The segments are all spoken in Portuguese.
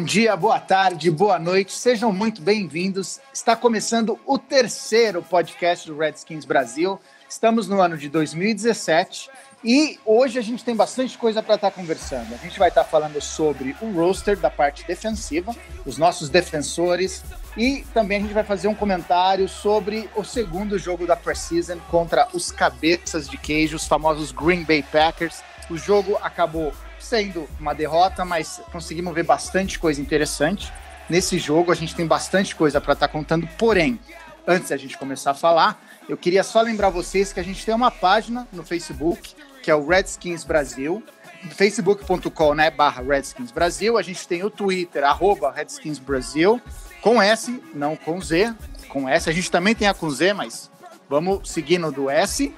Bom dia, boa tarde, boa noite, sejam muito bem-vindos. Está começando o terceiro podcast do Redskins Brasil. Estamos no ano de 2017 e hoje a gente tem bastante coisa para estar tá conversando. A gente vai estar tá falando sobre o roster da parte defensiva, os nossos defensores, e também a gente vai fazer um comentário sobre o segundo jogo da preseason contra os cabeças de queijo, os famosos Green Bay Packers. O jogo acabou sendo uma derrota, mas conseguimos ver bastante coisa interessante. Nesse jogo a gente tem bastante coisa para estar tá contando, porém, antes da gente começar a falar, eu queria só lembrar vocês que a gente tem uma página no Facebook, que é o Redskins Brasil, facebook.com, né, barra Redskins Brasil. A gente tem o Twitter, arroba Redskins Brasil, com S, não com Z, com S. A gente também tem a com Z, mas vamos seguindo do S.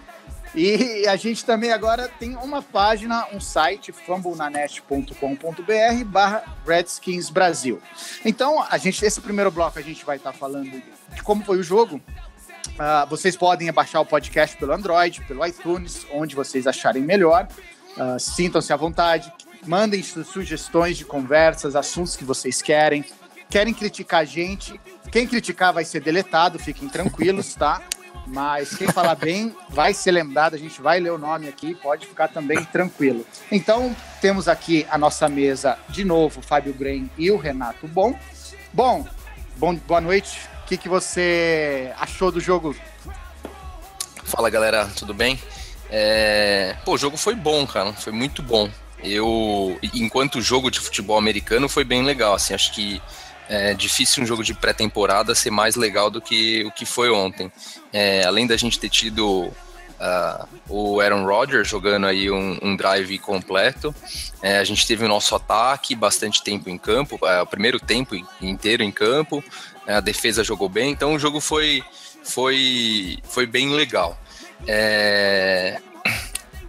E a gente também agora tem uma página, um site, fumblenanet.com.br barra Redskins Brasil. Então, a gente, esse primeiro bloco a gente vai estar tá falando de como foi o jogo. Uh, vocês podem baixar o podcast pelo Android, pelo iTunes, onde vocês acharem melhor. Uh, Sintam-se à vontade, mandem sugestões de conversas, assuntos que vocês querem. Querem criticar a gente? Quem criticar vai ser deletado, fiquem tranquilos, tá? Mas quem falar bem vai ser lembrado, a gente vai ler o nome aqui, pode ficar também tranquilo. Então, temos aqui a nossa mesa de novo, Fábio Grain e o Renato Bom. Bom, bom boa noite. O que, que você achou do jogo? Fala galera, tudo bem? É... Pô, o jogo foi bom, cara, foi muito bom. Eu, enquanto jogo de futebol americano, foi bem legal. Assim, acho que é difícil um jogo de pré-temporada ser mais legal do que o que foi ontem. É, além da gente ter tido uh, o Aaron Rodgers jogando aí um, um drive completo, é, a gente teve o nosso ataque bastante tempo em campo, é, o primeiro tempo inteiro em campo, é, a defesa jogou bem, então o jogo foi, foi, foi bem legal. É,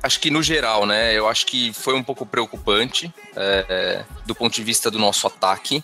acho que no geral, né? Eu acho que foi um pouco preocupante é, do ponto de vista do nosso ataque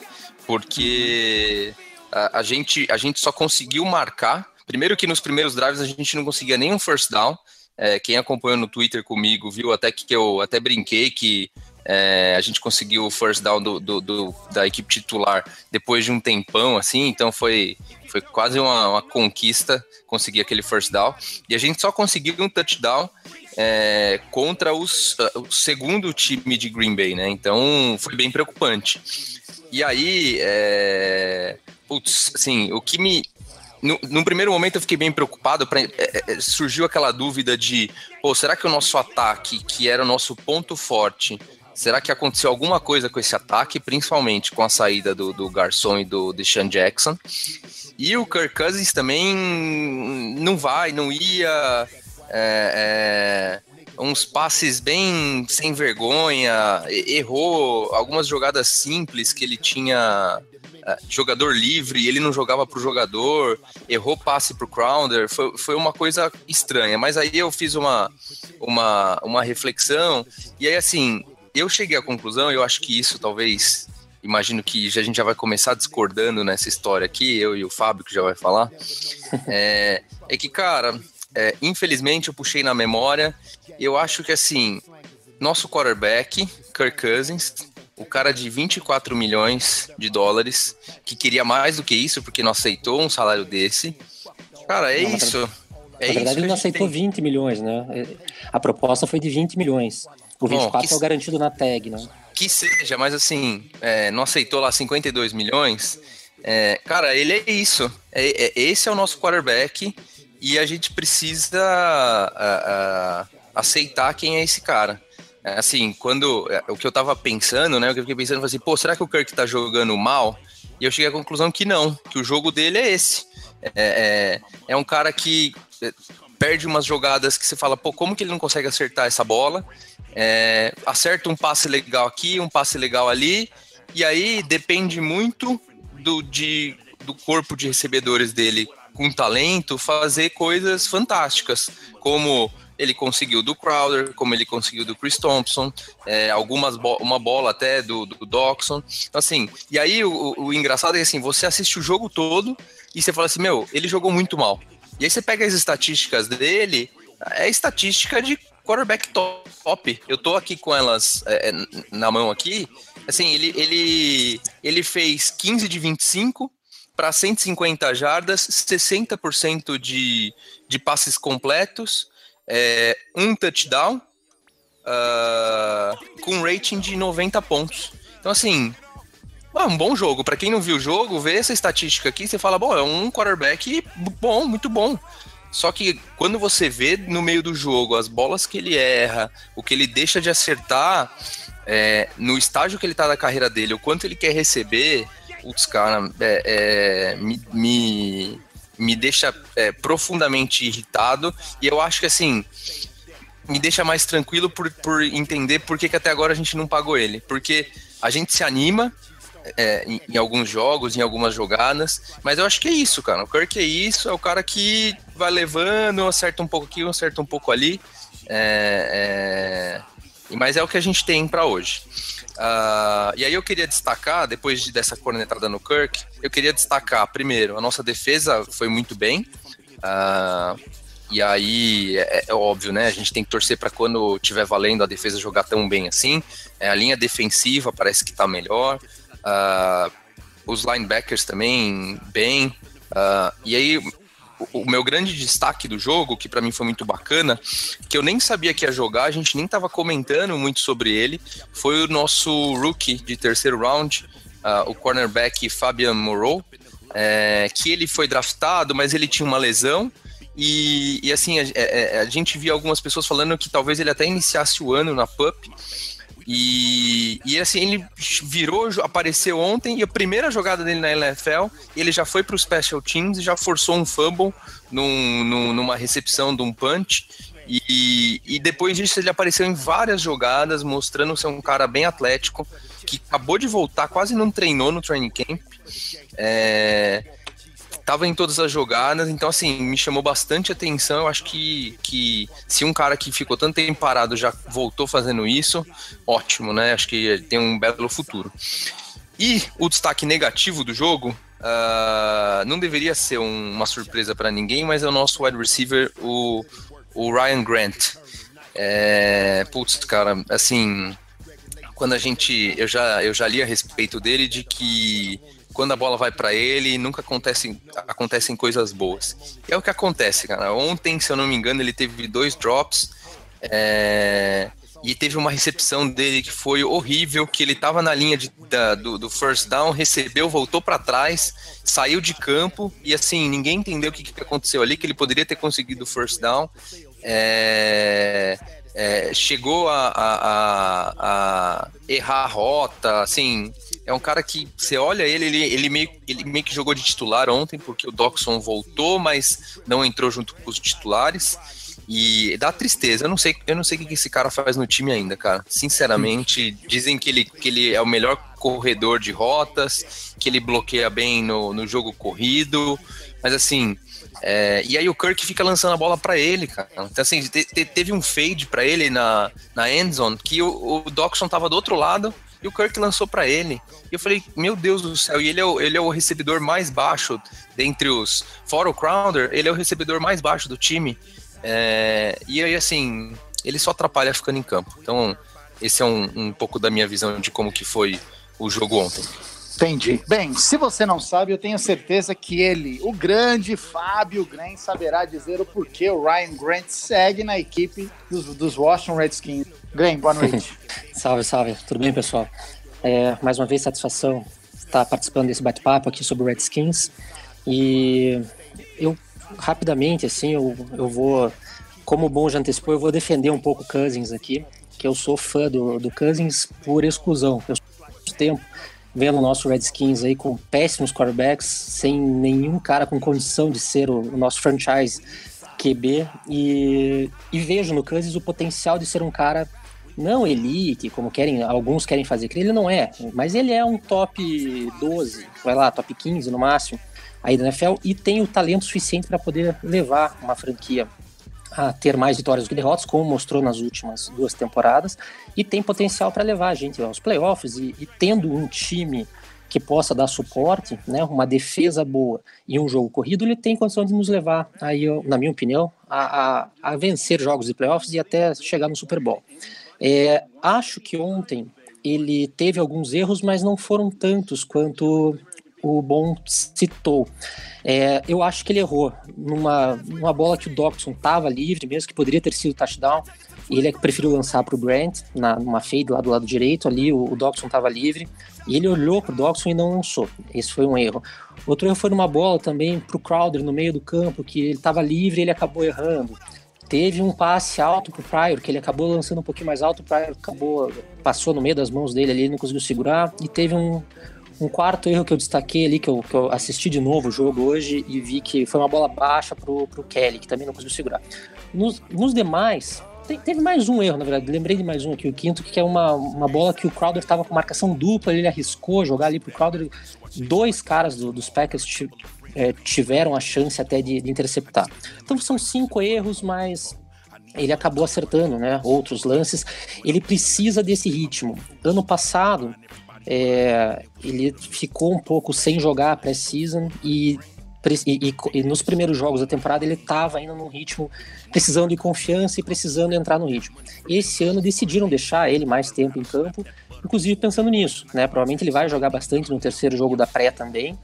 porque a, a, gente, a gente só conseguiu marcar. Primeiro que nos primeiros drives a gente não conseguia nenhum first down. É, quem acompanhou no Twitter comigo viu até que eu até brinquei que é, a gente conseguiu o first down do, do, do, da equipe titular depois de um tempão, assim, então foi, foi quase uma, uma, conquista conseguir aquele first down. E a gente só conseguiu um touchdown é, contra os, o segundo time de Green Bay, né? Então foi bem preocupante. E aí, é... Putz, assim, o que me. No, no, primeiro momento eu fiquei bem preocupado, pra, é, é, surgiu aquela dúvida de, pô, será que o nosso ataque, que era o nosso ponto forte, será que aconteceu alguma coisa com esse ataque, principalmente com a saída do, do Garçom e do Deshaun Jackson? E o Kirk Cousins também não vai, não ia. É, é, uns passes bem sem vergonha, errou algumas jogadas simples que ele tinha uh, jogador livre ele não jogava pro jogador, errou passe pro Crowder, foi, foi uma coisa estranha. Mas aí eu fiz uma, uma, uma reflexão e aí assim, eu cheguei à conclusão, eu acho que isso talvez imagino que a gente já vai começar discordando nessa história aqui, eu e o Fábio que já vai falar, é, é que, cara, é, infelizmente eu puxei na memória eu acho que assim, nosso quarterback, Kirk Cousins, o cara de 24 milhões de dólares, que queria mais do que isso, porque não aceitou um salário desse. Cara, é não, isso. É na verdade, ele não aceitou tem. 20 milhões, né? A proposta foi de 20 milhões. O 24 Bom, que, é o garantido na tag, né? Que seja, mas assim, é, não aceitou lá 52 milhões. É, cara, ele é isso. É, é, esse é o nosso quarterback e a gente precisa. Uh, uh, aceitar quem é esse cara. É, assim, quando. É, o que eu tava pensando, né? O que eu fiquei pensando foi assim, pô, será que o Kirk tá jogando mal? E eu cheguei à conclusão que não, que o jogo dele é esse. É, é, é um cara que é, perde umas jogadas que você fala, pô, como que ele não consegue acertar essa bola? É, acerta um passe legal aqui, um passe legal ali, e aí depende muito do, de, do corpo de recebedores dele com talento, fazer coisas fantásticas, como ele conseguiu do Crowder, como ele conseguiu do Chris Thompson, é, algumas bo uma bola até do, do Doxon. Então, assim, e aí o, o, engraçado é assim, você assiste o jogo todo e você fala assim, meu, ele jogou muito mal. E aí você pega as estatísticas dele, é estatística de quarterback top. Eu tô aqui com elas é, é na mão aqui. Assim, ele, ele, ele fez 15 de 25 para 150 jardas, 60% de, de passes completos, é, um touchdown uh, com rating de 90 pontos. Então, assim, é um bom jogo. Para quem não viu o jogo, vê essa estatística aqui, você fala, bom, é um quarterback bom, muito bom. Só que quando você vê no meio do jogo as bolas que ele erra, o que ele deixa de acertar, é, no estágio que ele tá da carreira dele, o quanto ele quer receber, os cara, é, é, me, me, me deixa é, profundamente irritado. E eu acho que assim me deixa mais tranquilo por, por entender por que, que até agora a gente não pagou ele. Porque a gente se anima é, em, em, alguns jogos, em algumas jogadas, mas eu acho que é isso, cara. O Kirk é isso, é o cara que vai levando, acerta um pouco aqui, acerta um pouco ali. É, é, mas é o que a gente tem para hoje. Uh, e aí eu queria destacar, depois de, dessa cornetada no Kirk, eu queria destacar, primeiro, a nossa defesa foi muito bem. Uh, e aí, é, é, óbvio, né? A gente tem que torcer para quando tiver valendo a defesa jogar tão bem assim. É, a linha defensiva parece que está melhor. Uh, os linebackers também bem. e aí, o meu grande destaque do jogo, que para mim foi muito bacana, que eu nem sabia que ia jogar, a gente nem estava comentando muito sobre ele, foi o nosso rookie de terceiro round, uh, o cornerback Fabian Moreau, é, que ele foi draftado, mas ele tinha uma lesão. E, e assim, a, a, é, é, a, gente via algumas pessoas falando que talvez ele até iniciasse o ano na PUP, e, e assim, ele virou, apareceu ontem, e a primeira jogada dele na NFL, ele já foi para o Special Teams e já forçou um fumble num, num, numa recepção de um punch. E, e depois disso ele apareceu em várias jogadas, mostrando ser um cara bem atlético, que acabou de voltar, quase não treinou no training camp. É, tava em todas as jogadas, então assim, me chamou bastante atenção. Eu acho que, que se um cara que ficou tanto tempo parado já voltou fazendo isso, ótimo, né? Acho que tem um belo futuro. E o destaque negativo do jogo uh, não deveria ser um, uma surpresa para ninguém, mas é o nosso wide receiver, o, o Ryan Grant. É, putz, cara, assim, quando a gente. Eu já, eu já li a respeito dele de que quando a bola vai para ele, nunca acontecem, acontecem coisas boas. E é o que acontece, cara. Ontem, se eu não me engano, ele teve dois drops. É, e teve uma recepção dele que foi horrível, que ele estava na linha de, da, do, do, first down, recebeu, voltou para trás, saiu de campo e assim ninguém entendeu o que, que aconteceu ali, que ele poderia ter conseguido o first down. É, é, chegou a, a, a, a, errar a rota, assim, é um cara que você olha ele, ele, ele, meio, ele meio que jogou de titular ontem, porque o Doxon voltou, mas não entrou junto com os titulares. E dá tristeza. Eu não sei, eu não sei o que esse cara faz no time ainda, cara. Sinceramente, dizem que ele, que ele é o melhor corredor de rotas, que ele bloqueia bem no, no jogo corrido. Mas assim, é, e aí o Kirk fica lançando a bola para ele, cara. Então, assim, te, te, teve um fade para ele na, na endzone que o, o Doxon tava do outro lado e o Kirk lançou para ele. E eu falei, meu Deus do céu, e ele é o, ele é o recebedor mais baixo dentre os. Fora o Crowder, ele é o recebedor mais baixo do time. É, e aí, assim, ele só atrapalha ficando em campo. Então, esse é um, um pouco da minha visão de como que foi o jogo ontem. Entendi. Bem, se você não sabe, eu tenho certeza que ele, o grande Fábio Grant, saberá dizer o porquê o Ryan Grant segue na equipe dos, dos Washington Redskins. Grant, boa noite. salve, salve. Tudo bem, pessoal? É, mais uma vez, satisfação estar participando desse bate-papo aqui sobre o Redskins. E eu, rapidamente, assim, eu, eu vou, como Bom já antecipou, eu vou defender um pouco o Cousins aqui, que eu sou fã do, do Cousins por exclusão. Eu tempo vendo o nosso Redskins aí com péssimos quarterbacks, sem nenhum cara com condição de ser o, o nosso franchise QB, e, e, vejo no Cousins o potencial de ser um cara não elite, como querem alguns querem fazer, que ele não é, mas ele é um top 12, vai lá, top 15 no máximo. aí da NFL e tem o talento suficiente para poder levar uma franquia a ter mais vitórias do que derrotas, como mostrou nas últimas duas temporadas, e tem potencial para levar a gente aos playoffs e, e tendo um time que possa dar suporte, né, uma defesa boa e um jogo corrido, ele tem condição de nos levar, aí, na minha opinião, a, a, a vencer jogos de playoffs e até chegar no Super Bowl. É, acho que ontem ele teve alguns erros, mas não foram tantos quanto o Bom citou. É, eu acho que ele errou numa, numa bola que o Doxson estava livre, mesmo que poderia ter sido touchdown. Ele é que preferiu lançar para o Grant, na, numa fade lá do lado direito, ali o, o Doxson estava livre. E ele olhou para o Doxson e não lançou. Esse foi um erro. Outro erro foi numa bola também para o Crowder no meio do campo, que ele estava livre e ele acabou errando. Teve um passe alto pro Pryor, que ele acabou lançando um pouquinho mais alto, o Pryor acabou, passou no meio das mãos dele ali, não conseguiu segurar. E teve um, um quarto erro que eu destaquei ali, que eu, que eu assisti de novo o jogo hoje e vi que foi uma bola baixa pro, pro Kelly, que também não conseguiu segurar. Nos, nos demais, teve mais um erro, na verdade. Lembrei de mais um aqui, o quinto, que é uma, uma bola que o Crowder estava com marcação dupla, ele arriscou jogar ali pro Crowder. Dois caras do, dos Packers é, tiveram a chance até de, de, interceptar. Então são cinco erros, mas ele acabou acertando, né? Outros lances. Ele precisa desse ritmo. Ano passado, é, ele ficou um pouco sem jogar a pré-season e, e, e, nos primeiros jogos da temporada ele estava ainda num ritmo precisando de confiança e precisando entrar no ritmo. Esse ano decidiram deixar ele mais tempo em campo, inclusive pensando nisso, né? Provavelmente ele vai jogar bastante no terceiro jogo da pré também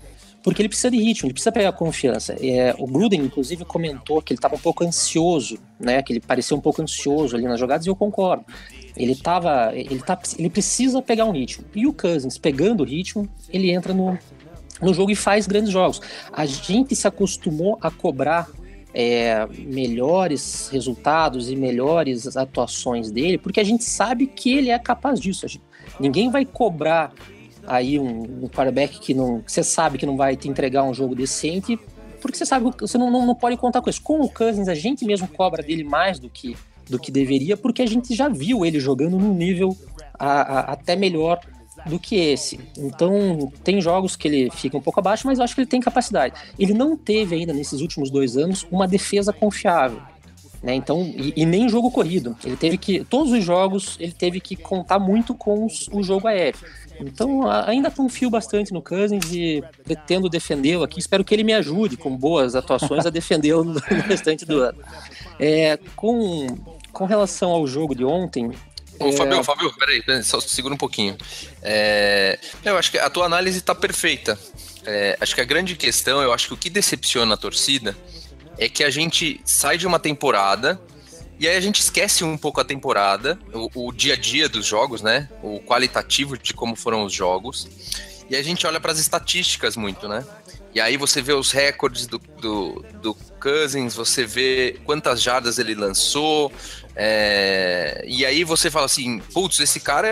porque ele precisa de ritmo, ele precisa pegar confiança. É, o Gruden, inclusive, comentou que ele estava um pouco ansioso, né? Que ele parecia um pouco ansioso ali nas jogadas, e eu concordo. Ele tava. Ele, tá, ele precisa pegar um ritmo. E o Cousins, pegando o ritmo, ele entra no, no jogo e faz grandes jogos. A gente se acostumou a cobrar é, melhores resultados e melhores atuações dele, porque a gente sabe que ele é capaz disso. Gente, ninguém vai cobrar aí um, um quarterback que não, você sabe que não vai te entregar um jogo decente, porque você sabe que você não, não, não pode contar com isso. Com o Cousins, a gente mesmo cobra dele mais do que, do que deveria, porque a gente já viu ele jogando num nível a, a, até melhor do que esse. Então, tem jogos que ele fica um pouco abaixo, mas eu acho que ele tem capacidade. Ele não teve ainda, nesses últimos dois anos, uma defesa confiável. Né? Então, e, e, nem jogo corrido. Ele teve que. Todos os jogos ele teve que contar muito com os, o jogo aéreo. Então, ainda confio bastante no Cousins e pretendo defendê-lo aqui. Espero que ele me ajude com boas atuações a defendê-lo no restante do ano. É, com, com relação ao jogo de ontem. Ô, é... Fabio, Fabio, peraí, peraí, só segura um pouquinho. É, eu acho que a tua análise está perfeita. É, acho que a grande questão, eu acho que o que decepciona a torcida é que a gente sai de uma temporada e aí a gente esquece um pouco a temporada, o, o, dia a dia dos jogos, né? O qualitativo de como foram os jogos. E a gente olha para as estatísticas muito, né? E aí você vê os recordes do, do, do Cousins, você vê quantas jardas ele lançou, é, e aí você fala assim, putz, esse cara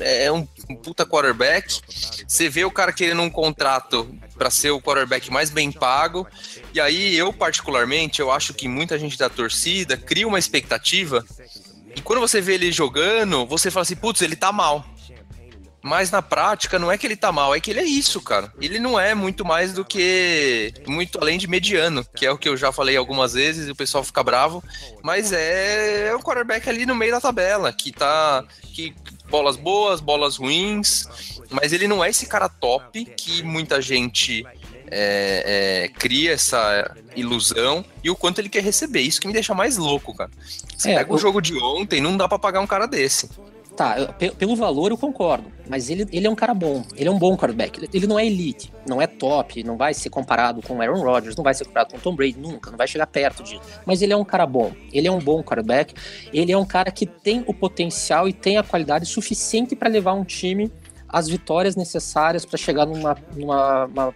é, é um, um, puta quarterback. Você vê o cara querendo um contrato para ser o quarterback mais bem pago. E aí eu particularmente, eu acho que muita gente da torcida cria uma expectativa. E quando você vê ele jogando, você fala assim, putz, ele tá mal. Mas na prática, não é que ele tá mal, é que ele é isso, cara. Ele não é muito mais do que. Muito além de mediano, que é o que eu já falei algumas vezes e o pessoal fica bravo. Mas é, é um quarterback ali no meio da tabela, que tá. Que, bolas boas, bolas ruins. Mas ele não é esse cara top que muita gente é, é, cria essa ilusão e o quanto ele quer receber. Isso que me deixa mais louco, cara. Você é, pega o jogo de ontem, não dá para pagar um cara desse. Tá, eu, pelo valor eu concordo, mas ele, ele é um cara bom, ele é um bom quarterback. Ele, não é elite, não é top, não vai ser comparado com Aaron Rodgers, não vai ser comparado com Tom Brady, nunca, não vai chegar perto disso. Mas ele é um cara bom, ele é um bom quarterback, ele é um cara que tem o potencial e tem a qualidade suficiente para levar um time às vitórias necessárias para chegar numa, numa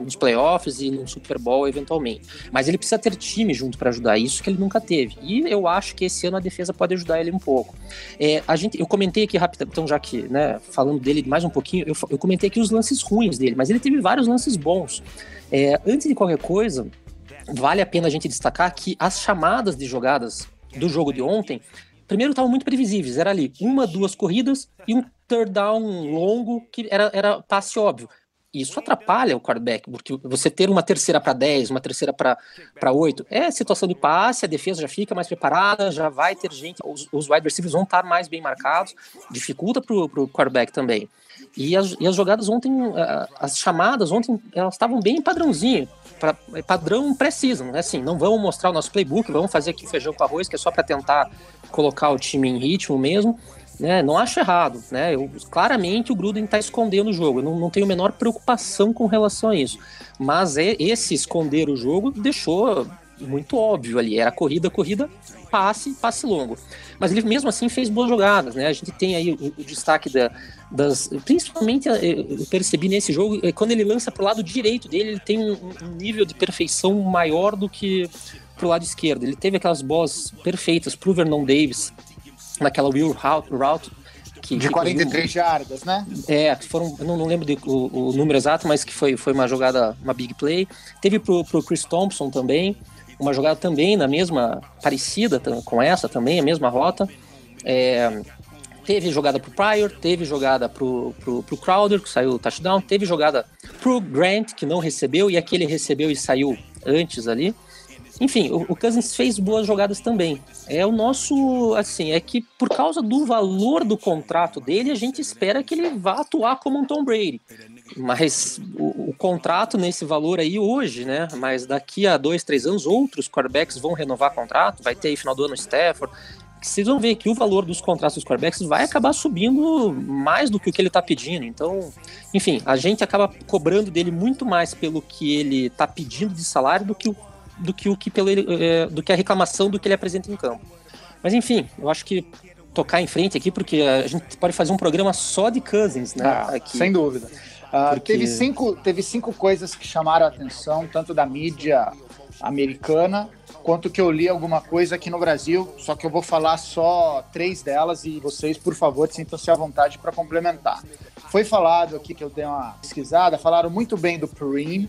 nos playoffs e no Super Bowl eventualmente. Mas ele precisa ter time junto para ajudar isso que ele nunca teve. E eu acho que esse ano a defesa pode ajudar ele um pouco. É, a gente, eu comentei aqui rapidamente, então já que, né, falando dele mais um pouquinho, eu, eu comentei aqui os lances ruins dele, mas ele teve vários lances bons. É, antes de qualquer coisa, vale a pena a gente destacar que as chamadas de jogadas do jogo de ontem primeiro estavam muito previsíveis. Era ali uma, duas corridas e um third down longo que era, era passe óbvio isso atrapalha o quarterback, porque você ter uma terceira para 10, uma terceira para 8, é situação de passe, a defesa já fica mais preparada, já vai ter gente, os, os wide receivers vão estar mais bem marcados, dificulta para o quarterback também. E as, e as jogadas ontem, as chamadas ontem, elas estavam bem padrãozinho, pra, é padrão preciso, né? Assim, não vamos mostrar o nosso playbook, vamos fazer aqui feijão com arroz, que é só para tentar colocar o time em ritmo mesmo. Né, não acho errado, né? Eu, claramente o Gruden está escondendo o jogo. Eu não, não tenho a menor preocupação com relação a isso. Mas é, esse esconder o jogo deixou muito óbvio ali. Era corrida, corrida, passe, passe longo. Mas ele mesmo assim fez boas jogadas, né? A gente tem aí o, o destaque da, das. Principalmente eh, eu percebi nesse jogo, é quando ele lança pro lado direito dele, ele tem um, um nível de perfeição maior do que pro lado esquerdo. Ele teve aquelas bolas perfeitas pro Vernon Davis, naquela wheel route, que, de 43 jardas, né? É, foram, não, não lembro de, o, o, número exato, mas que foi, foi uma jogada, uma big play. Teve pro, pro Chris Thompson também, uma jogada também na mesma, parecida com essa também, a mesma rota. É, teve jogada pro Pryor, teve jogada pro, pro, pro Crowder, que saiu o touchdown, teve jogada pro Grant, que não recebeu, e aquele recebeu e saiu antes ali. Enfim, o, o Cousins fez boas jogadas também. É o nosso, assim, é que por causa do valor do contrato dele, a gente espera que ele vá atuar como um Tom Brady. Mas o, o, contrato nesse valor aí hoje, né? Mas daqui a dois, três anos, outros quarterbacks vão renovar contrato, vai ter aí final do ano Stafford. Vocês vão ver que o valor dos contratos dos quarterbacks vai acabar subindo mais do que o que ele está pedindo. Então, enfim, a gente acaba cobrando dele muito mais pelo que ele está pedindo de salário do que, o, do que o que pelo é, do que a reclamação do que ele apresenta em campo. Mas enfim, eu acho que tocar em frente aqui, porque a gente pode fazer um programa só de Cousins, né? Ah, sem dúvida. Uh, Porque... teve, cinco, teve cinco coisas que chamaram a atenção, tanto da mídia americana, quanto que eu li alguma coisa aqui no Brasil, só que eu vou falar só três delas e vocês, por favor, sintam-se à vontade para complementar. Foi falado aqui que eu dei uma pesquisada, falaram muito bem do Purim,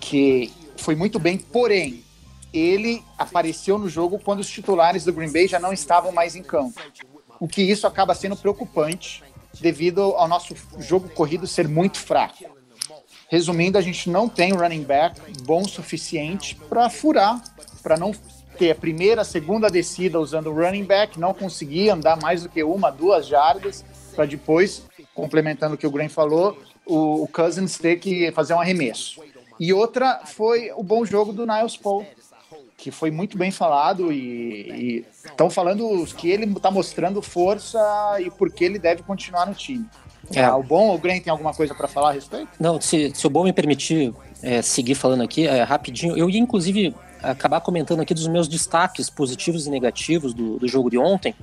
que foi muito bem, porém, ele apareceu no jogo quando os titulares do Green Bay já não estavam mais em campo. O que isso acaba sendo preocupante, devido ao nosso jogo corrido ser muito fraco. Resumindo, a gente não tem running back bom o suficiente para furar, para não ter a primeira, a segunda descida usando o running back, não conseguir andar mais do que uma, duas jardas, para depois, complementando o que o Graham falou, o, o Cousins ter que fazer um arremesso. E outra foi o bom jogo do Niles Paul, que foi muito bem falado e estão falando que ele está mostrando força e por que ele deve continuar no time. É. Ah, o Bom ou o Grant tem alguma coisa para falar a respeito? Não, se, se o Bom me permitir é, seguir falando aqui é, rapidinho, eu ia inclusive acabar comentando aqui dos meus destaques positivos e negativos do, do jogo de ontem.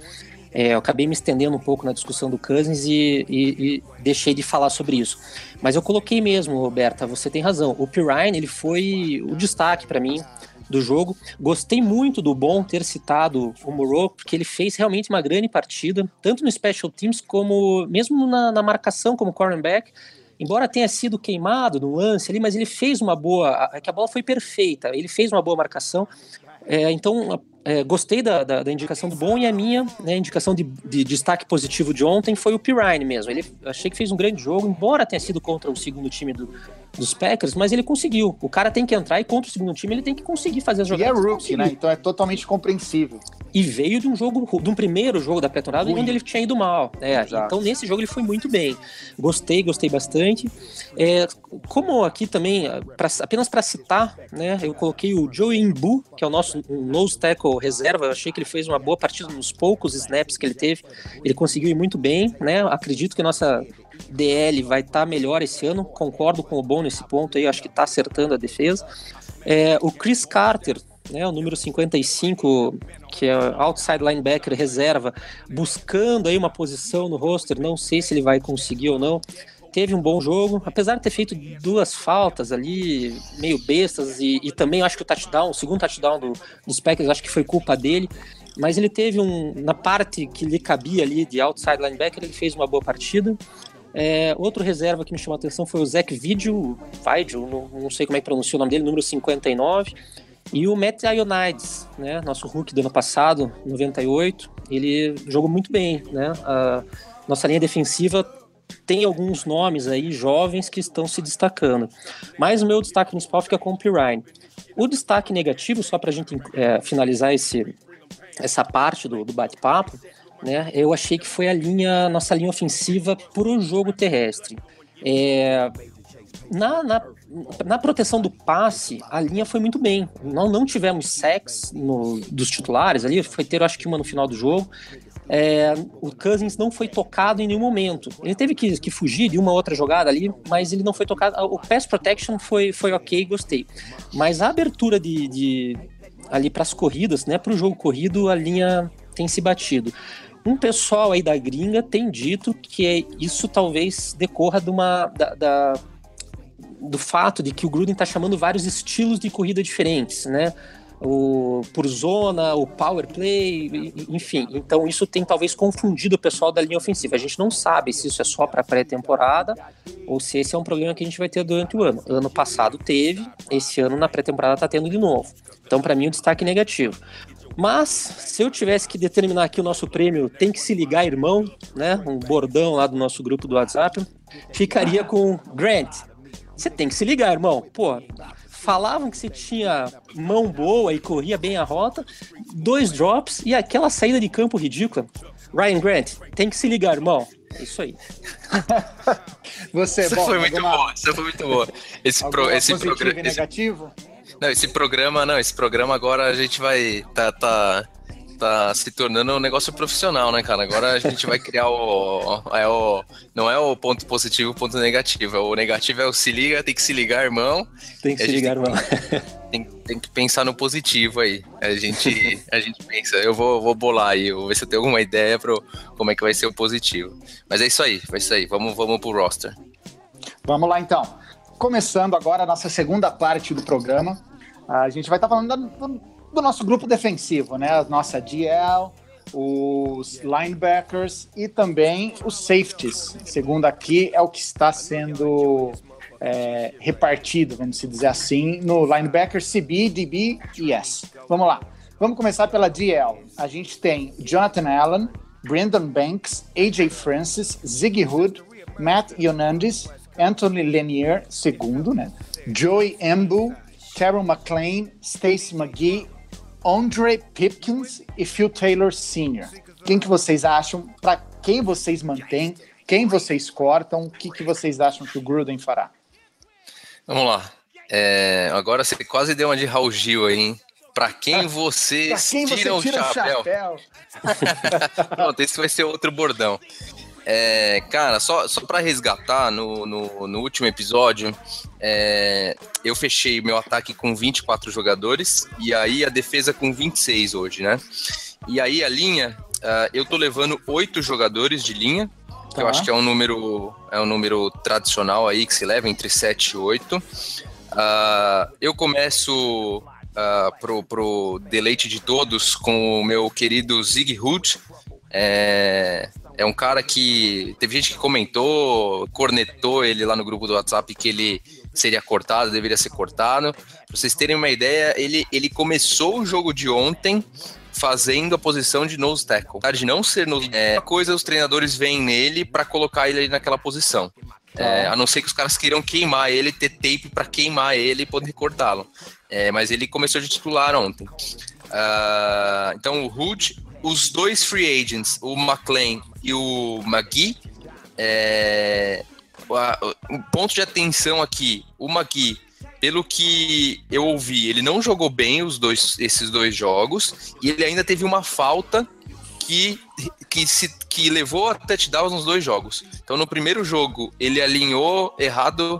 É, eu acabei me estendendo um pouco na discussão do Cousins e, e, e, deixei de falar sobre isso. Mas eu coloquei mesmo, Roberta, você tem razão. O Pirine, ele foi o destaque para mim do jogo. Gostei muito do Bom ter citado o Moreau, porque ele fez realmente uma grande partida, tanto no Special Teams como mesmo na, na marcação como cornerback. Embora tenha sido queimado no lance ali, mas ele fez uma boa. que a bola foi perfeita, ele fez uma boa marcação. É, então, é, gostei da, da, da, indicação do bom e a minha né, indicação de, de, destaque positivo de ontem foi o Pirine mesmo. Ele achei que fez um grande jogo, embora tenha sido contra o segundo time do, dos Packers, mas ele conseguiu. O cara tem que entrar e contra o segundo time ele tem que conseguir fazer as jogadas. E é rookie, né? Então é totalmente compreensível. E veio de um jogo, de um primeiro jogo da pré-temporada onde ele tinha ido mal. É, então nesse jogo ele foi muito bem. Gostei, gostei bastante. É, como aqui também, pra, apenas para citar, né? Eu coloquei o Joe Imbu, que é o nosso nose tackle reserva. Eu achei que ele fez uma boa partida nos poucos snaps que ele teve. Ele conseguiu ir muito bem, né? Acredito que nossa DL vai estar tá melhor esse ano. Concordo com o Bom nesse ponto aí, acho que está acertando a defesa. É, o Chris Carter, né, o número 55, que é outside linebacker reserva, buscando aí uma posição no roster, não sei se ele vai conseguir ou não. Teve um bom jogo, apesar de ter feito duas faltas ali, meio bestas, e, e também acho que o touchdown, o segundo touchdown do, dos Packers, acho que foi culpa dele mas ele teve um na parte que lhe cabia ali de outside linebacker ele fez uma boa partida é, outro reserva que me chamou a atenção foi o Zach Vigil, Vigil não, não, sei como é que pronuncia o nome dele, número 59. E o Matt Ionides, né, nosso rookie do ano passado, 98, ele jogou muito bem, né? A nossa linha defensiva tem alguns nomes aí jovens que estão se destacando. Mas o meu destaque principal fica com o Pirine. O destaque negativo, só para a gente é, finalizar esse, essa parte do, do bate-papo, né, eu achei que foi a linha, nossa linha ofensiva para o jogo terrestre. É, na, na, na, proteção do passe, a linha foi muito bem. Não, não tivemos sacks no, dos titulares ali, foi ter acho que uma no final do jogo. É, o Cousins não foi tocado em nenhum momento. Ele teve que, que, fugir de uma outra jogada ali, mas ele não foi tocado. O pass protection foi, foi ok, gostei. Mas a abertura de, de ali para as corridas, né, para o jogo corrido, a linha tem se batido. Um pessoal aí da gringa tem dito que é, isso talvez decorra de uma, da, da do fato de que o Gruden está chamando vários estilos de corrida diferentes, né? O, por zona, o power play, enfim. Então isso tem talvez confundido o pessoal da linha ofensiva. A gente não sabe se isso é só para pré-temporada ou se esse é um problema que a gente vai ter durante o ano. Ano passado teve, esse ano na pré-temporada está tendo de novo. Então para mim um destaque negativo. Mas se eu tivesse que determinar aqui o nosso prêmio, tem que se ligar, irmão, né? Um bordão lá do nosso grupo do WhatsApp, ficaria com Grant você tem que se ligar, irmão. Pô, falavam que você tinha mão boa e corria bem a rota, dois drops e aquela saída de campo ridícula. Ryan Grant, tem que se ligar, irmão. É isso aí. você, Isso bom, foi muito alguma... boa, isso foi muito boa. Esse, pro, esse programa. negativo? Esse... Não, esse programa, não, esse programa agora a gente vai. Tá, tá, tá se tornando um negócio profissional, né, cara? Agora a gente vai criar o, é o. Não é o ponto positivo, o ponto negativo. O negativo é o se liga, tem que se ligar, irmão. Tem que se ligar, irmão. Tem, tem, que pensar no positivo aí. A gente, a gente pensa, eu vou, vou bolar aí, vou ver se eu tenho alguma ideia para como é que vai ser o positivo. Mas é isso aí, vai isso aí. Vamos, vamos pro roster. Vamos lá então. Começando agora a nossa segunda parte do programa. A gente vai estar tá falando da, do nosso grupo defensivo, né? A nossa DL, os linebackers e também os safeties. Segundo aqui, é o que está sendo é, repartido, vamos dizer assim, no linebacker CB, DB e S. Vamos lá. Vamos começar pela DL. A gente tem Jonathan Allen, Brandon Banks, AJ Francis, Ziggy Hood, Matt Ionandis, Anthony Lanier, segundo, né? Joey Embu, Carol McLean, Stacy McGee Andre Pipkins e Phil Taylor Sr. Quem que vocês acham? Para quem vocês mantêm? Quem vocês cortam? O que, que vocês acham que o Gruden fará? Vamos lá. É, agora você quase deu uma de Raul Gil aí, hein? Para quem vocês quem você tiram tira o chapéu? O chapéu? Pronto, esse vai ser outro bordão. É, cara, só, só para resgatar, no, no, no, último episódio, é, eu fechei meu ataque com 24 jogadores e aí a defesa com 26 hoje, né? E aí a linha, uh, eu tô levando oito jogadores de linha, que eu tá. acho que é um número é um número tradicional aí que se leva entre 7 e 8. Uh, eu começo uh, pro, pro deleite de todos com o meu querido Zig Hood. É, é um cara que teve gente que comentou, cornetou ele lá no grupo do WhatsApp que ele seria cortado, deveria ser cortado. Pra vocês terem uma ideia, ele, ele começou o jogo de ontem fazendo a posição de nose tackle. De não ser nose é, uma coisa os treinadores veem nele para colocar ele naquela posição. É, a não ser que os caras queiram queimar ele, ter tape para queimar ele e poder cortá-lo. É, mas ele começou de titular ontem. Uh, então o Hood os dois free agents, o McLean e o McGee, é, o ponto de atenção aqui, o McGee, pelo que eu ouvi, ele não jogou bem os dois, esses dois jogos e ele ainda teve uma falta que, que, se, que levou a touchdowns nos dois jogos. Então, no primeiro jogo, ele alinhou errado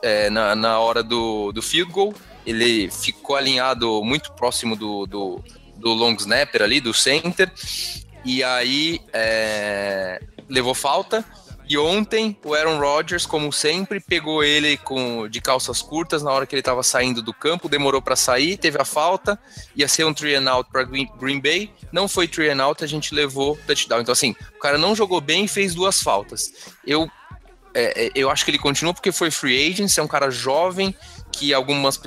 é, na, na hora do, do field goal, ele ficou alinhado muito próximo do, do, do long snapper ali, do center, e aí é, levou falta. E ontem o Aaron Rodgers, como sempre, pegou ele com de calças curtas na hora que ele estava saindo do campo, demorou para sair, teve a falta, ia ser um three and out para Green, Bay, não foi three and out, a gente levou touchdown. Então assim, o cara não jogou bem e fez duas faltas. Eu é, é eu acho que ele continua porque foi free agent, é um cara jovem que algumas,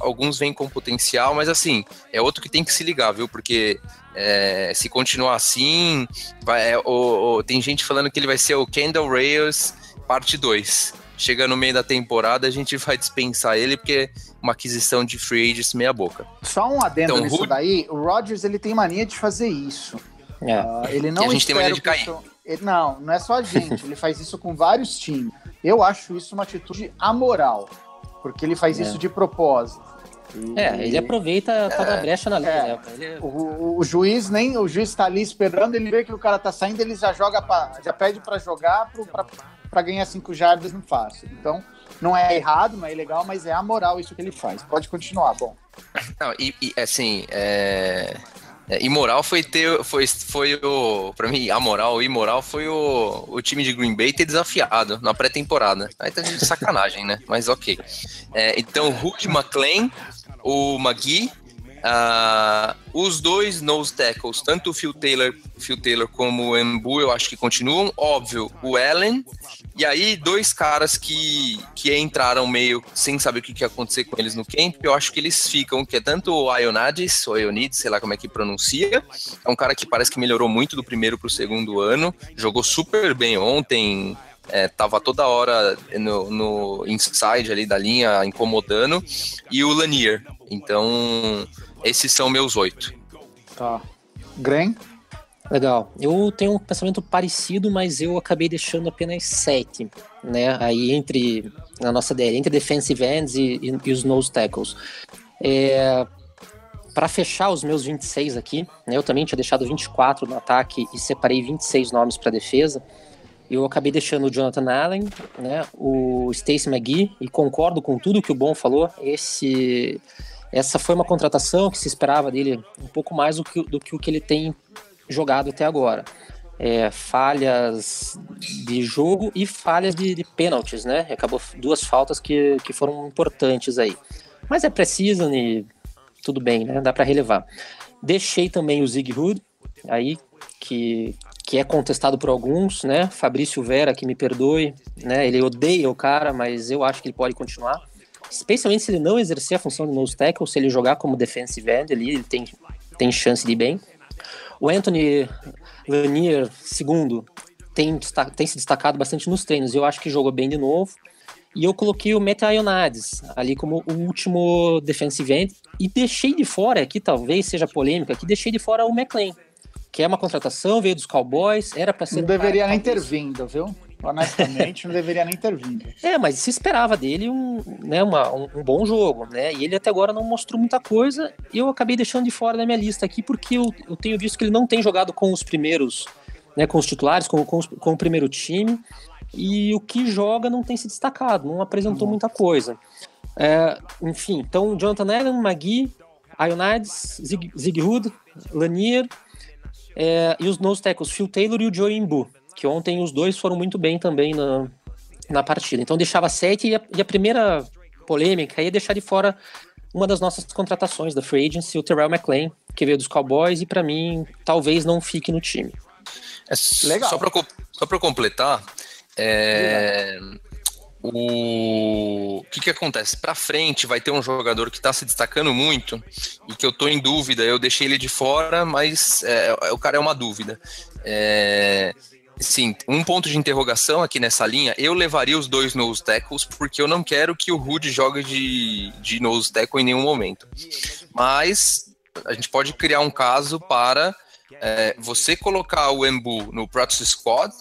alguns vêm com potencial, mas assim, é outro que tem que se ligar, viu? Porque é, se continuar assim, vai, é, o, o, tem gente falando que ele vai ser o Kendall Rails parte 2. Chega no meio da temporada, a gente vai dispensar ele, porque uma aquisição de free agents meia boca. Só um adendo então, nisso daí, o Rodgers ele tem mania de fazer isso. É. Uh, ele não e a gente tem mania de cair. Isso... Não, não é só a gente, ele faz isso com vários times. Eu acho isso uma atitude amoral, porque ele faz é. isso de propósito. E... É, ele aproveita toda é, brecha na lei, é. né? Ele... O, o, juiz nem o juiz está ali esperando, ele vê que o cara tá saindo, ele já joga pra, já pede para jogar para ganhar cinco jardas no fácil. Então, não é errado, não é ilegal, mas é amoral isso que ele faz. Pode continuar, bom. Não, e, e assim, é... É, imoral foi ter. Foi, foi o. Pra mim, a moral, imoral foi o, o time de Green Bay ter desafiado na pré-temporada. Aí tá de sacanagem, né? Mas ok. É, então, Rudy McLean, o Magui, Uh, os dois nose tackles, tanto o Phil Taylor, Phil Taylor como o Embu, eu acho que continuam. Óbvio, o Allen. E aí, dois caras que, que entraram meio sem saber o que, que ia acontecer com eles no camp, eu acho que eles ficam, que é tanto o Ionadis, ou Ionides, sei lá como é que pronuncia. É um cara que parece que melhorou muito do primeiro pro segundo ano. Jogou super bem ontem, é, tava toda hora no, no, inside ali da linha, incomodando, e o Lanier. Então, esses são meus oito. Tá. Gren? Legal. Eu tenho um pensamento parecido, mas eu acabei deixando apenas sete, né? Aí entre na nossa DL, entre defensive ends e, e, e os nose tackles. É, para fechar os meus 26 aqui, né, eu também tinha deixado 24 no ataque e separei 26 nomes para defesa. Eu acabei deixando o Jonathan Allen, né, o Stacy McGee, e concordo com tudo que o Bom falou. Esse essa foi uma contratação que se esperava dele um pouco mais do que, do que o que ele tem jogado até agora. É, falhas de jogo e falhas de, de pênaltis, né? Acabou duas faltas que, que foram importantes aí. Mas é preciso e tudo bem, né? Dá para relevar. Deixei também o Zig Hood, aí que, que é contestado por alguns, né? Fabrício Vera, que me perdoe, né? Ele odeia o cara, mas eu acho que ele pode continuar especialmente se ele não exercer a função de nose tackle, se ele jogar como defensive end ali, ele tem, tem chance de ir bem. O Anthony Lanier, segundo, tem, tem se destacado bastante nos treinos, eu acho que jogou bem de novo. E eu coloquei o Meta Ionades ali como o último defensive end e deixei de fora, aqui talvez seja polêmica, que deixei de fora o McLean, que é uma contratação, veio dos Cowboys, era para ser. Não deveria nem ter vindo, viu? Honestamente, não deveria nem ter vindo. É, mas se esperava dele um, né, uma, um, um, bom jogo, né? E ele até agora não mostrou muita coisa. Eu acabei deixando de fora da minha lista aqui, porque eu, eu tenho visto que ele não tem jogado com os primeiros, né, com os titulares, com, com, os, com o primeiro time. E o que joga não tem se destacado, não apresentou uhum. muita coisa. É, enfim, então Jonathan Allen, Magui, Ionides, Zig, Hood, Lanier é, e os nose tackles Phil Taylor e o Joe Imbu que ontem os dois foram muito bem também na, na partida. Então deixava sete e a, e a primeira polêmica ia deixar de fora uma das nossas contratações da Free Agency, o Terrell McLean, que veio dos Cowboys e para mim talvez não fique no time. É, Legal. Só para só pra completar, é, o... o que, que acontece? Para frente vai ter um jogador que está se destacando muito e que eu estou em dúvida. Eu deixei ele de fora, mas é, o cara é uma dúvida. É, Sim, um ponto de interrogação aqui nessa linha, eu levaria os dois nose tackles, porque eu não quero que o Rude jogue de, de nose tackle em nenhum momento. Mas a gente pode criar um caso para é, você colocar o Embu no practice squad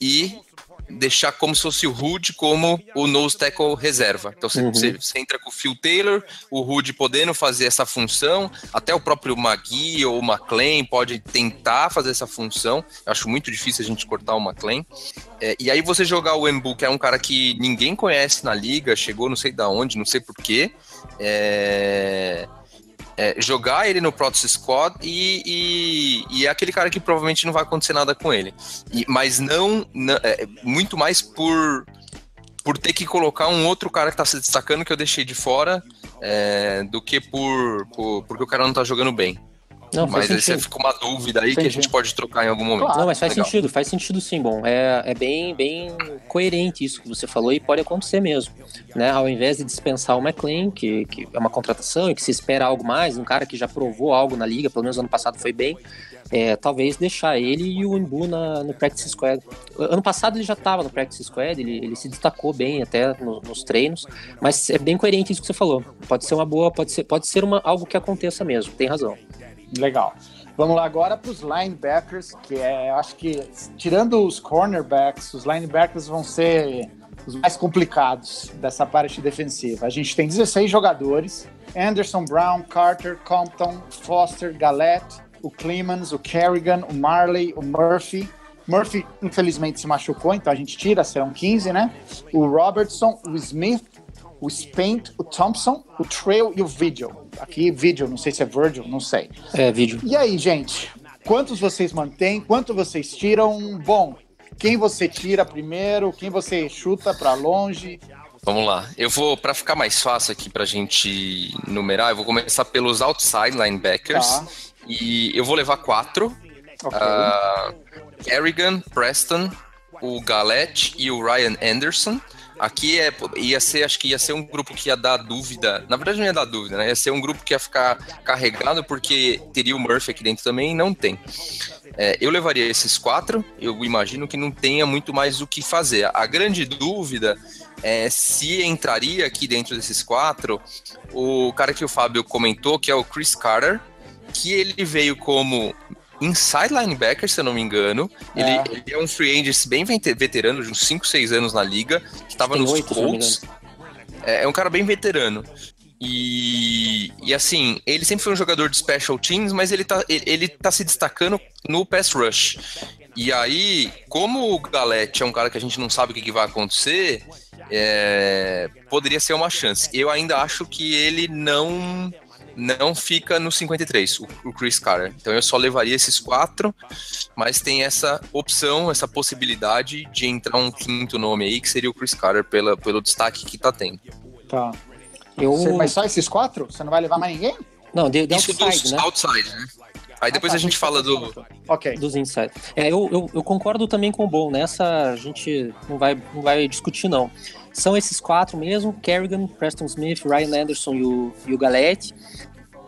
e deixar como se fosse o Rude como o nose tackle reserva. Então você, uhum. você, entra com o Phil Taylor, o Rude podendo fazer essa função, até o próprio Magui ou o McLean pode tentar fazer essa função. Eu acho muito difícil a gente cortar o McLean. É, e aí você jogar o Embu, que é um cara que ninguém conhece na liga, chegou não sei da onde, não sei porquê. É é, jogar ele no Protoss Squad e, e, e, é aquele cara que provavelmente não vai acontecer nada com ele. E, mas não, não é, muito mais por, por ter que colocar um outro cara que está se destacando que eu deixei de fora é, do que por, por, porque o cara não está jogando bem. Não, mas aí você fica uma dúvida aí Entendi. que a gente pode trocar em algum momento. Claro, não, mas faz Legal. sentido, faz sentido sim, bom. É, é bem, bem coerente isso que você falou e pode acontecer mesmo. Né? Ao invés de dispensar o McLean, que, que é uma contratação e que se espera algo mais, um cara que já provou algo na liga, pelo menos ano passado foi bem, é, talvez deixar ele e o Imbu na, no Practice Squad. Ano passado ele já estava no Practice Squad, ele, ele se destacou bem até no, nos treinos, mas é bem coerente isso que você falou. Pode ser uma boa, pode ser, pode ser uma, algo que aconteça mesmo, tem razão. Legal. Vamos lá agora para os linebackers, que é, acho que, tirando os cornerbacks, os linebackers vão ser os mais complicados dessa parte defensiva. A gente tem 16 jogadores: Anderson, Brown, Carter, Compton, Foster, Galette, o Clemens, o Kerrigan, o Marley, o Murphy. Murphy, infelizmente, se machucou, então a gente tira, serão 15, né? O Robertson, o Smith, o Spaint, o Thompson, o Trail e o Vigil. Aqui, Vigil, não sei se é Virgil, não sei. É, Vigil. E aí, gente? Quantos vocês mantêm? Quanto vocês tiram? Bom, quem você tira primeiro? Quem você chuta para longe? Vamos lá. Eu vou, para ficar mais fácil aqui para a gente numerar, eu vou começar pelos outside linebackers. Tá. E eu vou levar quatro. Okay. Uh, Kerrigan, Preston, o Galette e o Ryan Anderson. Aqui é, ia ser, acho que ia ser um grupo que ia dar dúvida. Na verdade, não ia dar dúvida, né? Ia ser um grupo que ia ficar carregado, porque teria o Murphy aqui dentro também e não tem. É, eu levaria esses quatro, eu imagino que não tenha muito mais o que fazer. A grande dúvida é se entraria aqui dentro desses quatro o cara que o Fábio comentou, que é o Chris Carter, que ele veio como inside linebacker, se eu não me engano. É. Ele, ele, é um free agent bem veterano, de uns 5, 6 anos na liga, que estava nos 8, Colts. É, é um cara bem veterano. E, e assim, ele sempre foi um jogador de special teams, mas ele tá, ele, ele tá se destacando no pass rush. E aí, como o Galete é um cara que a gente não sabe o que, que vai acontecer, é, poderia ser uma chance. Eu ainda acho que ele não não fica no 53, o, o Chris Carter. Então eu só levaria esses quatro, mas tem essa opção, essa possibilidade de entrar um quinto nome aí, que seria o Chris Carter, pela, pelo destaque que tá tendo. Tá. Eu... Você, mas só esses quatro? Você não vai levar mais ninguém? Não, de, de Isso outside, dos né? outside, né? Aí depois ah, tá, a gente fala do. Ok. Dos inside. É, eu, eu, eu, concordo também com o Bom. Nessa a gente não vai, não vai discutir, não. São esses quatro mesmo: Kerrigan, Preston Smith, Ryan Anderson e o, e o Galete.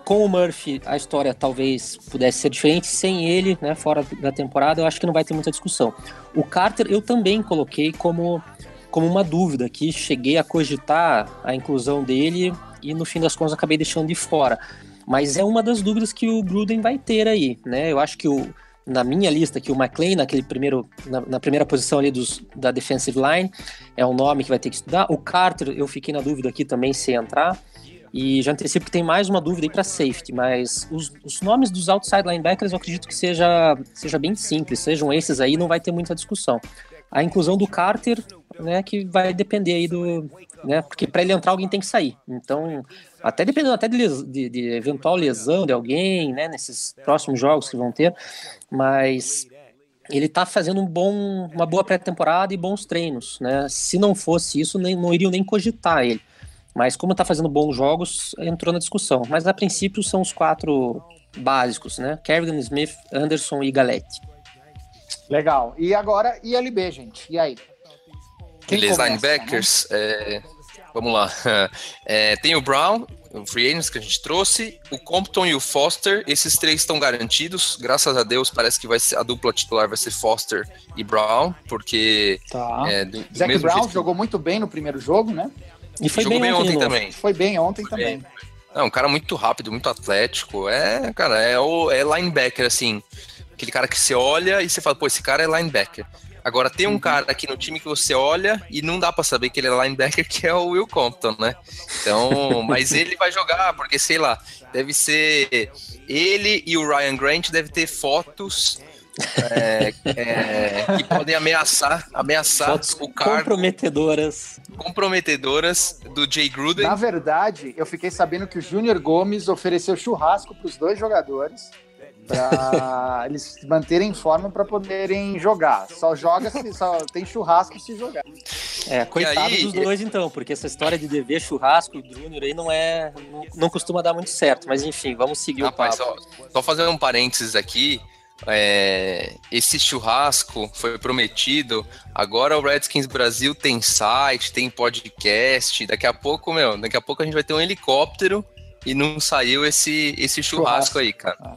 Com o Murphy, a história talvez pudesse ser diferente. Sem ele, né, fora da temporada, eu acho que não vai ter muita discussão. O Carter eu também coloquei como, como uma dúvida aqui. Cheguei a cogitar a inclusão dele e no fim das contas acabei deixando de fora. Mas é uma das dúvidas que o Gruden vai ter aí, né? Eu acho que o, na minha lista aqui, o McLean, naquele primeiro, na, na, primeira posição ali dos, da defensive line, é um nome que vai ter que estudar. O Carter, eu fiquei na dúvida aqui também se entrar. E já antecipo que tem mais uma dúvida aí para safety, mas os, os, nomes dos outside linebackers eu acredito que seja, seja bem simples, sejam esses aí, não vai ter muita discussão. A inclusão do Carter, né, que vai depender aí do, né, porque para ele entrar alguém tem que sair. Então, até dependendo até de, de, de, eventual lesão de alguém, né, nesses próximos jogos que vão ter, mas ele está fazendo um bom, uma boa pré-temporada e bons treinos, né? Se não fosse isso, nem, não iriam nem cogitar ele. Mas como está fazendo bons jogos, entrou na discussão. Mas a princípio são os quatro básicos, né? Kerrigan, Smith, Anderson e Galete. Legal. E agora ILB, gente. E aí? Quem Beleza, linebackers. Né? É, vamos lá. É, tem o Brown, o free agents que a gente trouxe, o Compton e o Foster. Esses três estão garantidos. Graças a Deus, parece que vai ser, a dupla titular vai ser Foster e Brown, porque. Tá. É, do, do Zac Brown jogou muito bem no primeiro jogo, né? E foi Jogou bem, ontem, ontem também. Foi bem ontem foi também. Bem. É um cara muito rápido, muito atlético. É, cara, é o é linebacker, assim. Aquele cara que você olha e você fala, pô, esse cara é linebacker. Agora tem um uhum. cara aqui no time que você olha e não dá para saber que ele é linebacker, que é o Will Compton, né? Então, mas ele vai jogar, porque sei lá, deve ser ele e o Ryan Grant deve ter fotos é, é, que podem ameaçar, ameaçar Fotos o cargo. Comprometedoras. Comprometedoras do Jay Gruden. Na verdade, eu fiquei sabendo que o Júnior Gomes ofereceu churrasco para os dois jogadores para eles manterem em forma para poderem jogar. Só joga se só tem churrasco se jogar. É, coitado aí, dos dois então, porque essa história de dever churrasco Júnior aí não é. Não, não, costuma dar muito certo, mas enfim, vamos seguir Rapaz, o papo. Só, só fazer um parênteses aqui. É, esse churrasco foi prometido. Agora o Redskins Brasil tem site, tem podcast. Daqui a pouco, meu, daqui a pouco a gente vai ter um helicóptero e não saiu esse, esse churrasco, churrasco. aí, cara. Ah.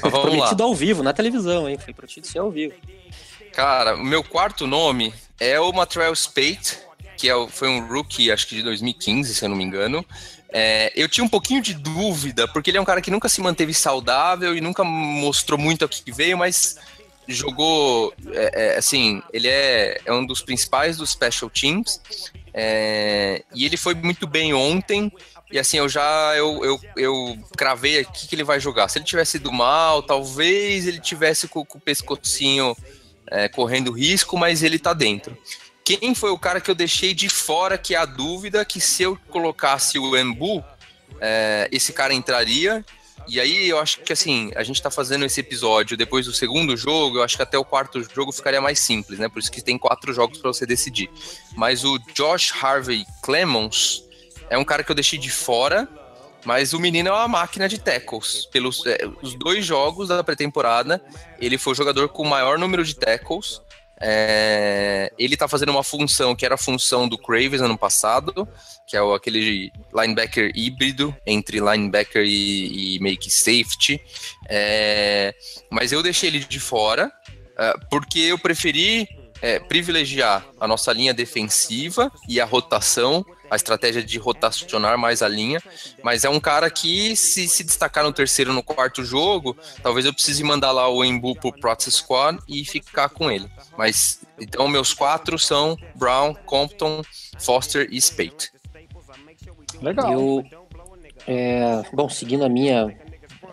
Prometido lá. ao vivo, na televisão, hein? Foi prometido ser ao vivo. Cara, o meu quarto nome é o Matrell Spate, que é, foi um rookie, acho que de 2015, se eu não me engano. É, eu tinha um pouquinho de dúvida, porque ele é um cara que nunca se manteve saudável e nunca mostrou muito aqui que veio, mas jogou, é, é, assim, ele é, é um dos principais dos special teams, é, e ele foi muito bem ontem, e assim, eu já eu, eu, eu cravei aqui que ele vai jogar. Se ele tivesse ido mal, talvez ele tivesse com, com o pescocinho é, correndo risco, mas ele tá dentro. Quem foi o cara que eu deixei de fora, que é a dúvida que se eu colocasse o Embu, é, esse cara entraria. E aí eu acho que assim, a gente tá fazendo esse episódio depois do segundo jogo, eu acho que até o quarto jogo ficaria mais simples, né? Por isso que tem quatro jogos para você decidir. Mas o Josh Harvey Clemons é um cara que eu deixei de fora, mas o menino é uma máquina de tackles. Pelos é, os dois jogos da pré-temporada, ele foi o jogador com o maior número de tackles. É, ele tá fazendo uma função que era a função do Cravens ano passado, que é o, aquele linebacker híbrido entre linebacker e, e make safety. É, mas eu deixei ele de fora, é, porque eu preferi é, privilegiar a nossa linha defensiva e a rotação a estratégia de rotacionar mais a linha, mas é um cara que se se destacar no terceiro no quarto jogo, talvez eu precise mandar lá o Embu pro Practice Squad e ficar com ele. Mas então meus quatro são Brown, Compton, Foster e Spate. Legal. Eu, é, bom, seguindo a minha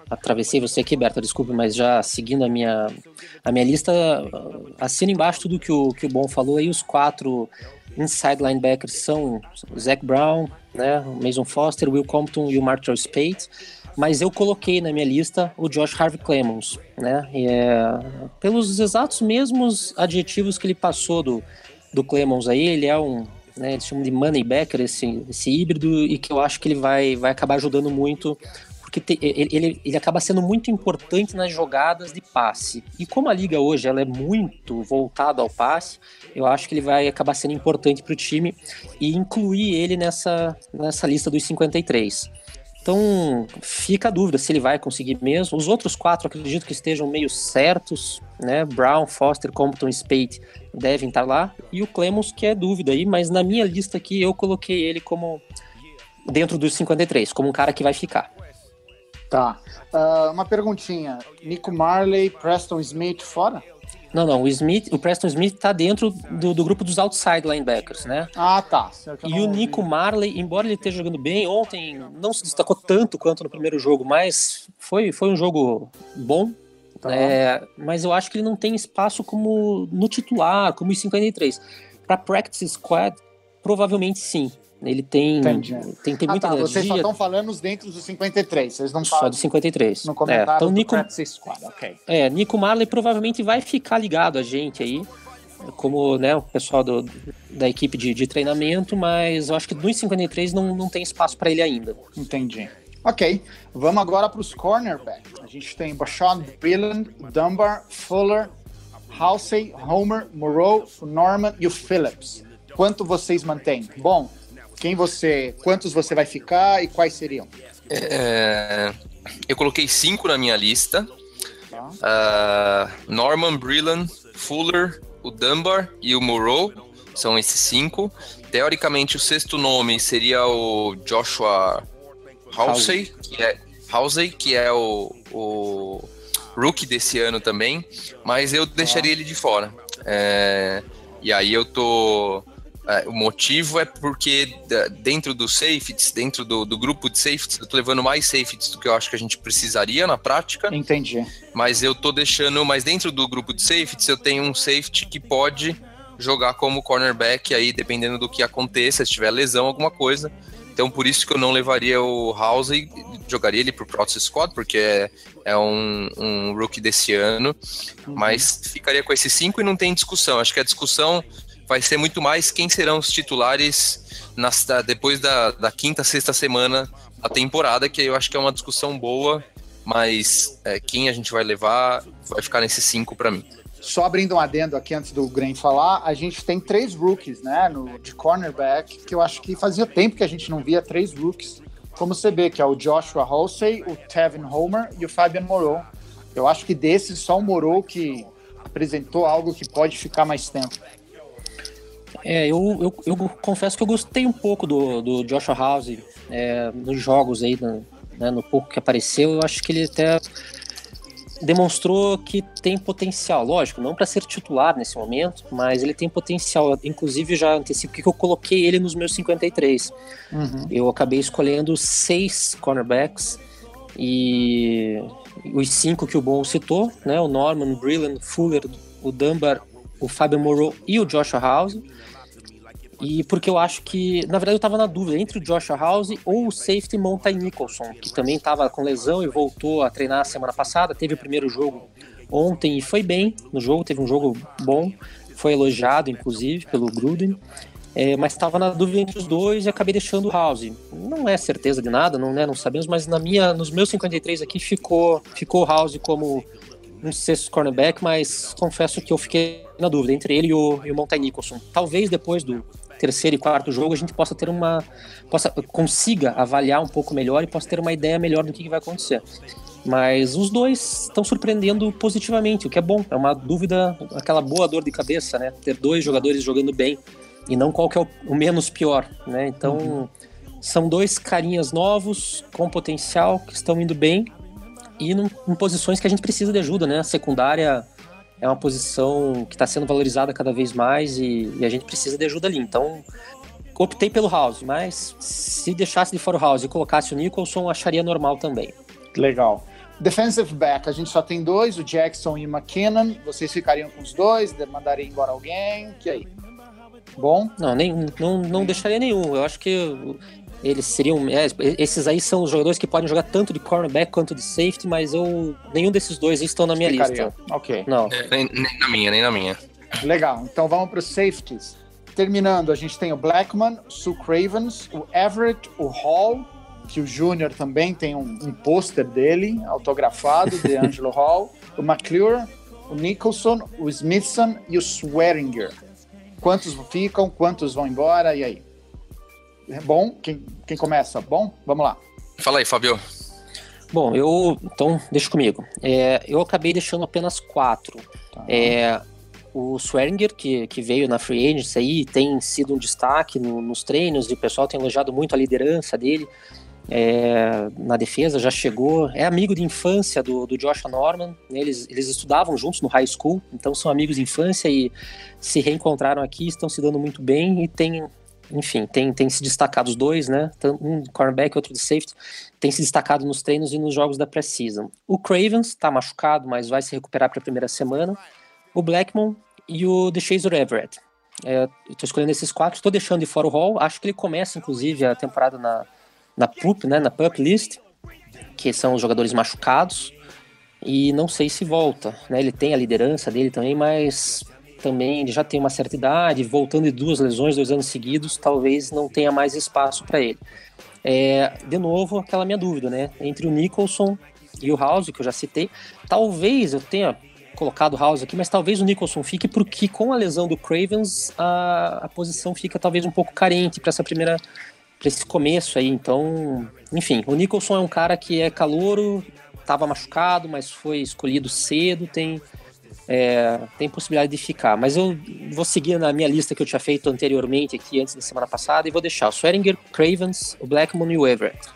atravessei você aqui, Berta, desculpe, mas já seguindo a minha, a minha lista, assina embaixo tudo que o, que o Bom falou aí, os quatro inside linebackers são Zach Brown, né, Mason Foster, Will Compton e o Marshall Spate, mas eu coloquei na minha lista o Josh Harvey Clemons, né, é, pelos exatos mesmos adjetivos que ele passou do, do Clemons aí, ele é um, né, eles chamam de moneybacker, esse, esse híbrido, e que eu acho que ele vai, vai acabar ajudando muito porque te, ele, ele, acaba sendo muito importante nas jogadas de passe. E como a liga hoje ela é muito voltada ao passe, eu acho que ele vai acabar sendo importante para o time e incluir ele nessa, nessa lista dos 53. Então fica a dúvida se ele vai conseguir mesmo. Os outros quatro acredito que estejam meio certos, né? Brown, Foster, Compton, Spade devem estar lá. E o Clemons que é dúvida aí, mas na minha lista aqui eu coloquei ele como dentro dos 53, como um cara que vai ficar. Tá. Uh, uma perguntinha. Nico Marley, Preston Smith fora? Não, não. O Smith, o Preston Smith tá dentro do, do grupo dos outside linebackers, né? Ah, tá. E o Nico Marley, embora ele esteja jogando bem, ontem não se destacou tanto quanto no primeiro jogo, mas foi, foi um jogo bom. Tá. É, mas eu acho que ele não tem espaço como no titular, como os 53. Para practice squad, provavelmente sim. Ele tem, tem, tem muita ah, tá, energia. Vocês só estão falando dentro dos 53, vocês não falam. Só dos 53. No comentário é, então, Nico, Squad, ok. É, Nico Marley provavelmente vai ficar ligado a gente aí, como né, o pessoal do, da equipe de, de treinamento, mas eu acho que nos 53 não, não tem espaço para ele ainda. Entendi. Ok, vamos agora para os cornerbacks. A gente tem Bashad Billen, Dunbar, Fuller, Halsey, Homer, Moreau, Norman e o Phillips. Quanto vocês mantêm? Bom, quem você, quantos você vai ficar e quais seriam? É, eu coloquei cinco na minha lista. Tá. Uh, Norman Brillan, Fuller, o Dunbar e o Moreau são esses cinco. Teoricamente, o sexto nome seria o Joshua Halsey, que é Halsey, que é o, o rookie desse ano também, mas eu deixaria tá. ele de fora. É, e aí eu tô é, o motivo é porque dentro do safeties, dentro do, do, grupo de safeties, eu tô levando mais safeties do que eu acho que a gente precisaria na prática. Entendi. Mas eu tô deixando, mas dentro do grupo de safeties eu tenho um safety que pode jogar como cornerback aí, dependendo do que aconteça, se tiver lesão, alguma coisa. Então por isso que eu não levaria o House e jogaria ele pro Practice Squad, porque é, é um, um rookie desse ano. Uhum. Mas ficaria com esses cinco e não tem discussão. Acho que a discussão vai ser muito mais quem serão os titulares nas, depois da, da quinta, sexta semana da temporada, que eu acho que é uma discussão boa, mas é, quem a gente vai levar vai ficar nesses cinco para mim. Só abrindo um adendo aqui antes do Graham falar, a gente tem três rookies, né, no, de cornerback, que eu acho que fazia tempo que a gente não via três rookies como CB, que é o Joshua Halsey, o Tevin Homer e o Fabian Moreau. Eu acho que desses, só o Moreau que apresentou algo que pode ficar mais tempo. É, eu, eu, eu confesso que eu gostei um pouco do, do Joshua House é, nos jogos aí, no, né, no pouco que apareceu. Eu acho que ele até demonstrou que tem potencial. Lógico, não para ser titular nesse momento, mas ele tem potencial. Inclusive, já antecipo que eu coloquei ele nos meus 53. Uhum. Eu acabei escolhendo seis cornerbacks e os cinco que o Bom citou, né? O Norman, Brillan, o Fuller, o Dunbar, o Fabio Moreau e o Joshua House. E porque eu acho que, na verdade, eu estava na dúvida entre o Joshua House ou o safety Monty Nicholson, que também estava com lesão e voltou a treinar semana passada. Teve o primeiro jogo ontem e foi bem no jogo, teve um jogo bom, foi elogiado, inclusive, pelo Gruden. É, mas estava na dúvida entre os dois e acabei deixando o House. Não é certeza de nada, não, né, não sabemos, mas na minha, nos meus 53 aqui ficou, ficou House como um sexto cornerback, mas confesso que eu fiquei na dúvida entre ele e o, e o Monty Nicholson. Talvez depois do terceiro e quarto jogo a gente possa ter uma possa consiga avaliar um pouco melhor e possa ter uma ideia melhor do que, que vai acontecer. Mas os dois estão surpreendendo positivamente, o que é bom. É uma dúvida, aquela boa dor de cabeça, né? Ter dois jogadores jogando bem e não qual que é o, o menos pior, né? Então, uhum. são dois carinhas novos, com potencial, que estão indo bem e num, em posições que a gente precisa de ajuda, né? A secundária é uma posição que está sendo valorizada cada vez mais e, e, a gente precisa de ajuda ali. Então, optei pelo House, mas se deixasse de fora o House e colocasse o Nicholson, acharia normal também. Legal. Defensive back, a gente só tem dois, o Jackson e o McKinnon. Vocês ficariam com os dois? Mandariam embora alguém? Que aí? Bom? Não, nem, não, não deixaria nenhum. Eu acho que eles seriam. É, esses aí são os jogadores que podem jogar tanto de cornerback quanto de safety, mas eu. Nenhum desses dois estão na minha Ficaria. lista. Ok. Não. É, nem, nem, na minha, nem na minha. Legal. Então vamos para os safeties. Terminando, a gente tem o Blackman, o Sue Cravens, o Everett, o Hall, que o Júnior também tem um, um pôster dele, autografado, de Angelo Hall, o McClure, o Nicholson, o Smithson e o Swearinger. Quantos ficam, quantos vão embora, e aí? É bom? Quem, quem começa? Bom? Vamos lá. Fala aí, Fabio. Bom, eu. Então, deixa comigo. É, eu acabei deixando apenas quatro. Tá. É, o Swearinger, que, que veio na Free Agency aí, tem sido um destaque no, nos treinos e o pessoal tem elogiado muito a liderança dele. É, na defesa, já chegou, é amigo de infância do, do Joshua Norman, eles, eles estudavam juntos no high school, então são amigos de infância e se reencontraram aqui, estão se dando muito bem e tem enfim, tem, tem se destacado os dois, né? Um cornerback e outro de safety, tem se destacado nos treinos e nos jogos da pré-season. O Cravens está machucado, mas vai se recuperar para a primeira semana. O Blackmon e o DeShazer Everett. É, Estou escolhendo esses quatro, estou deixando de fora o Hall. Acho que ele começa, inclusive, a temporada na, na PUP, né? Na PUP list, que são os jogadores machucados. E não sei se volta, né? Ele tem a liderança dele também, mas também ele já tem uma certa idade, voltando de duas lesões, dois anos seguidos, talvez não tenha mais espaço para ele. É, de novo, aquela minha dúvida, né? Entre o Nicholson e o House, que eu já citei, talvez eu tenha colocado o House aqui, mas talvez o Nicholson fique, porque com a lesão do Cravens, a, a posição fica talvez um pouco carente para essa primeira para esse começo aí, então, enfim, o Nicholson é um cara que é calouro, estava machucado, mas foi escolhido cedo, tem é, tem possibilidade de ficar. Mas eu vou seguir na minha lista que eu tinha feito anteriormente aqui, antes da semana passada, e vou deixar o Swearinger, Cravens, o Blackmon e o Everett.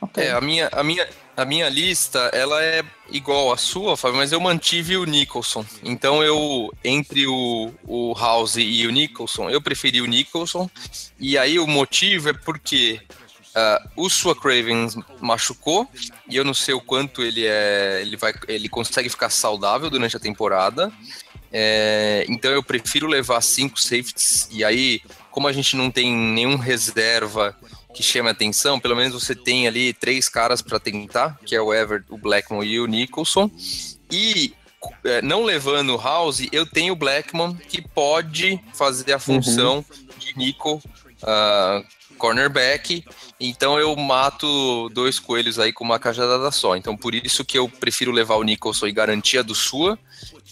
Okay. É, a minha, a, minha, a minha lista, ela é igual à sua, Fábio, mas eu mantive o Nicholson. Então eu, entre o, o House e o Nicholson, eu preferi o Nicholson. E aí o motivo é porque Uh, o Sua Cravens machucou e eu não sei o quanto ele é, ele vai, ele consegue ficar saudável durante a temporada. É, então eu prefiro levar cinco safeties e aí, como a gente não tem nenhum reserva que chame atenção, pelo menos você tem ali três caras para tentar, que é o Everett, o Blackmon e o Nicholson. E é, não levando o House, eu tenho o Blackman que pode fazer a função uhum. de Nico uh, cornerback. Então eu mato dois coelhos aí com uma cajadada só. Então por isso que eu prefiro levar o Nicholson e garantia do sua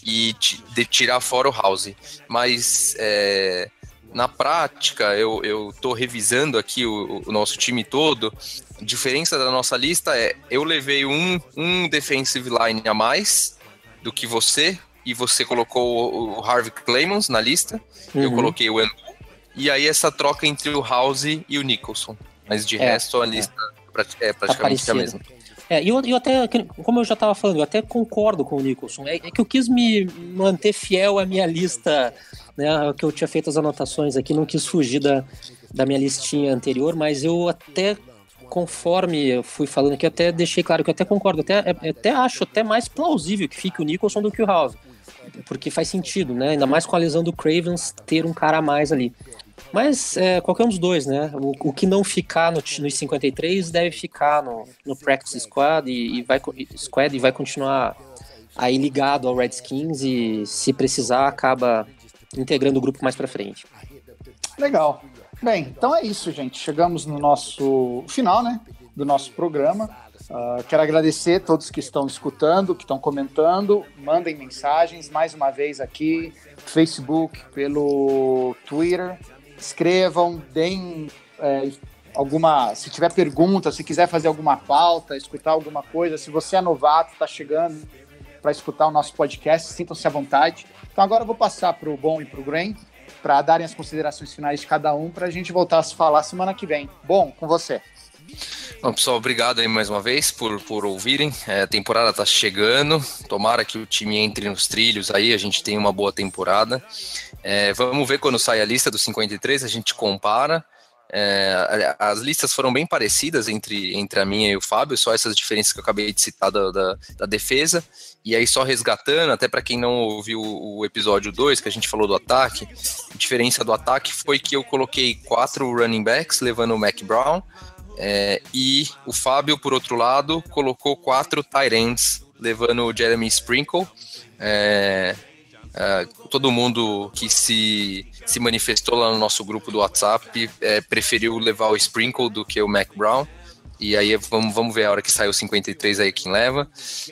e de tirar fora o House. Mas é, na prática, eu, eu tô revisando aqui o, o, nosso time todo. A diferença da nossa lista é: eu levei um, um defensive line a mais do que você, e você colocou o Harvey Clemons na lista, uhum. eu coloquei o e aí essa troca entre o House e o Nicholson. Mas de é, resto, a é. lista é, é praticamente tá a mesma. É, e eu, eu até, como eu já estava falando, eu até concordo com o Nicholson. É, é, que eu quis me manter fiel à minha lista, né? Que eu tinha feito as anotações aqui, não quis fugir da, da minha listinha anterior, mas eu até, conforme eu fui falando aqui, até deixei claro que eu até concordo, até, é, até acho até mais plausível que fique o Nicholson do que o House. Porque faz sentido, né? Ainda mais com a lesão do Cravens ter um cara a mais ali. Mas é, qualquer um dos dois, né? O, o que não ficar no, nos 53 deve ficar no, no Practice Squad e, e, vai, squad e vai continuar aí ligado ao Redskins e se precisar acaba integrando o grupo mais para frente. Legal. Bem, então é isso, gente. Chegamos no nosso final, né? Do nosso programa. Uh, quero agradecer a todos que estão escutando, que estão comentando. Mandem mensagens mais uma vez aqui, Facebook, pelo Twitter escrevam, deem é, alguma. Se tiver pergunta, se quiser fazer alguma pauta, escutar alguma coisa, se você é novato, está chegando para escutar o nosso podcast, sintam-se à vontade. Então agora eu vou passar para o Bom e para o Green para darem as considerações finais de cada um para a gente voltar a se falar semana que vem. Bom, com você. Bom, pessoal, obrigado aí mais uma vez por, por ouvirem. É, a temporada está chegando. Tomara que o time entre nos trilhos aí, a gente tenha uma boa temporada. É, vamos ver quando sai a lista dos 53, a gente compara. É, as listas foram bem parecidas entre, entre a minha e o Fábio, só essas diferenças que eu acabei de citar da, da, da defesa. E aí, só resgatando, até para quem não ouviu o episódio 2, que a gente falou do ataque, a diferença do ataque foi que eu coloquei quatro running backs, levando o Mac Brown, é, e o Fábio, por outro lado, colocou quatro tight ends, levando o Jeremy Sprinkle. É, é, todo mundo que se, se manifestou lá no nosso grupo do WhatsApp é, preferiu levar o Sprinkle do que o Mac Brown. E aí vamos, vamos ver a hora que sai o 53 aí quem leva.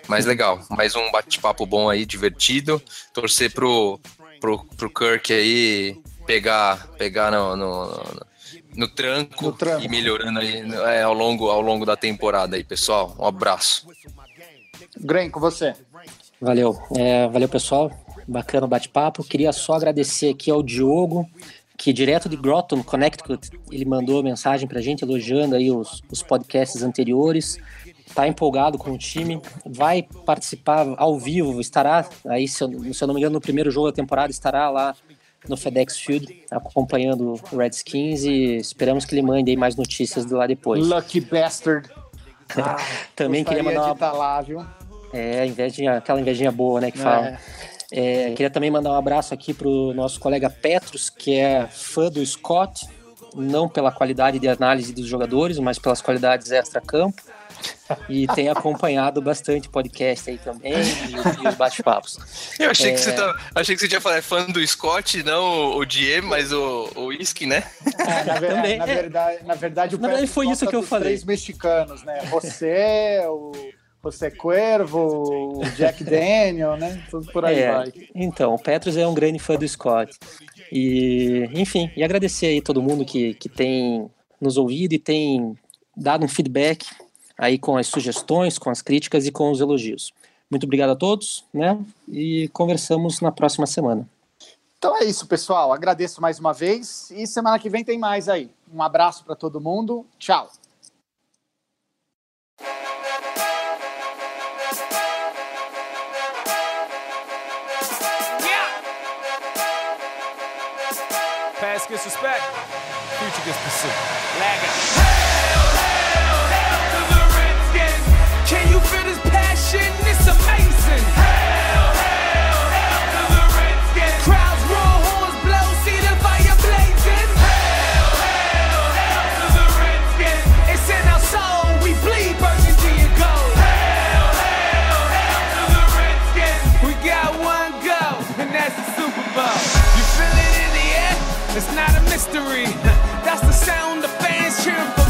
Mas legal, mais um bate-papo bom aí, divertido. Torcer pro, pro, pro Kirk aí pegar, pegar no, no, no no tranco, e melhorando aí é, ao, longo, ao longo da temporada aí, pessoal. Um abraço. Green, com você. Valeu. É, valeu, pessoal. Bacana o bate-papo. Queria só agradecer aqui ao Diogo, que direto de Groton, Connecticut, ele mandou mensagem pra gente elogiando aí os, os podcasts anteriores. Tá empolgado com o time, vai participar ao vivo, estará aí, se eu, se eu não me engano, no primeiro jogo da temporada, estará lá no FedEx Field, acompanhando o Redskins e esperamos que ele mande aí mais notícias de lá depois. Lucky bastard. Ah, Também queria mandar uma... Tá lá, viu? É, invejinha, aquela invejinha boa, né, que é. fala. É, queria também mandar um abraço aqui pro nosso colega Petros, que é fã do Scott, não pela qualidade de análise dos jogadores, mas pelas qualidades extra-campo e tem acompanhado bastante podcast aí também e, e os bate-papos. Eu achei, é... que você é. tá, achei que você tinha falado é fã do Scott, não o DM, mas o, o Whisky, né? É, na, ver, também, na, é. verdade, na verdade, o na verdade foi isso que eu falei. Três mexicanos, né? Você, o José Cuervo, o Jack Daniel, né? Tudo por aí é, vai. Então, o Petros é um grande fã do Scott. E, enfim, e agradecer aí todo mundo que, que tem nos ouvido e tem dado um feedback aí com as sugestões, com as críticas e com os elogios. Muito obrigado a todos, né? E conversamos na próxima semana. Então é isso, pessoal. Agradeço mais uma vez e semana que vem tem mais aí. Um abraço para todo mundo. Tchau. Past gets respect, future gets pursuit. Lagging. Mystery. That's the sound of fans cheering for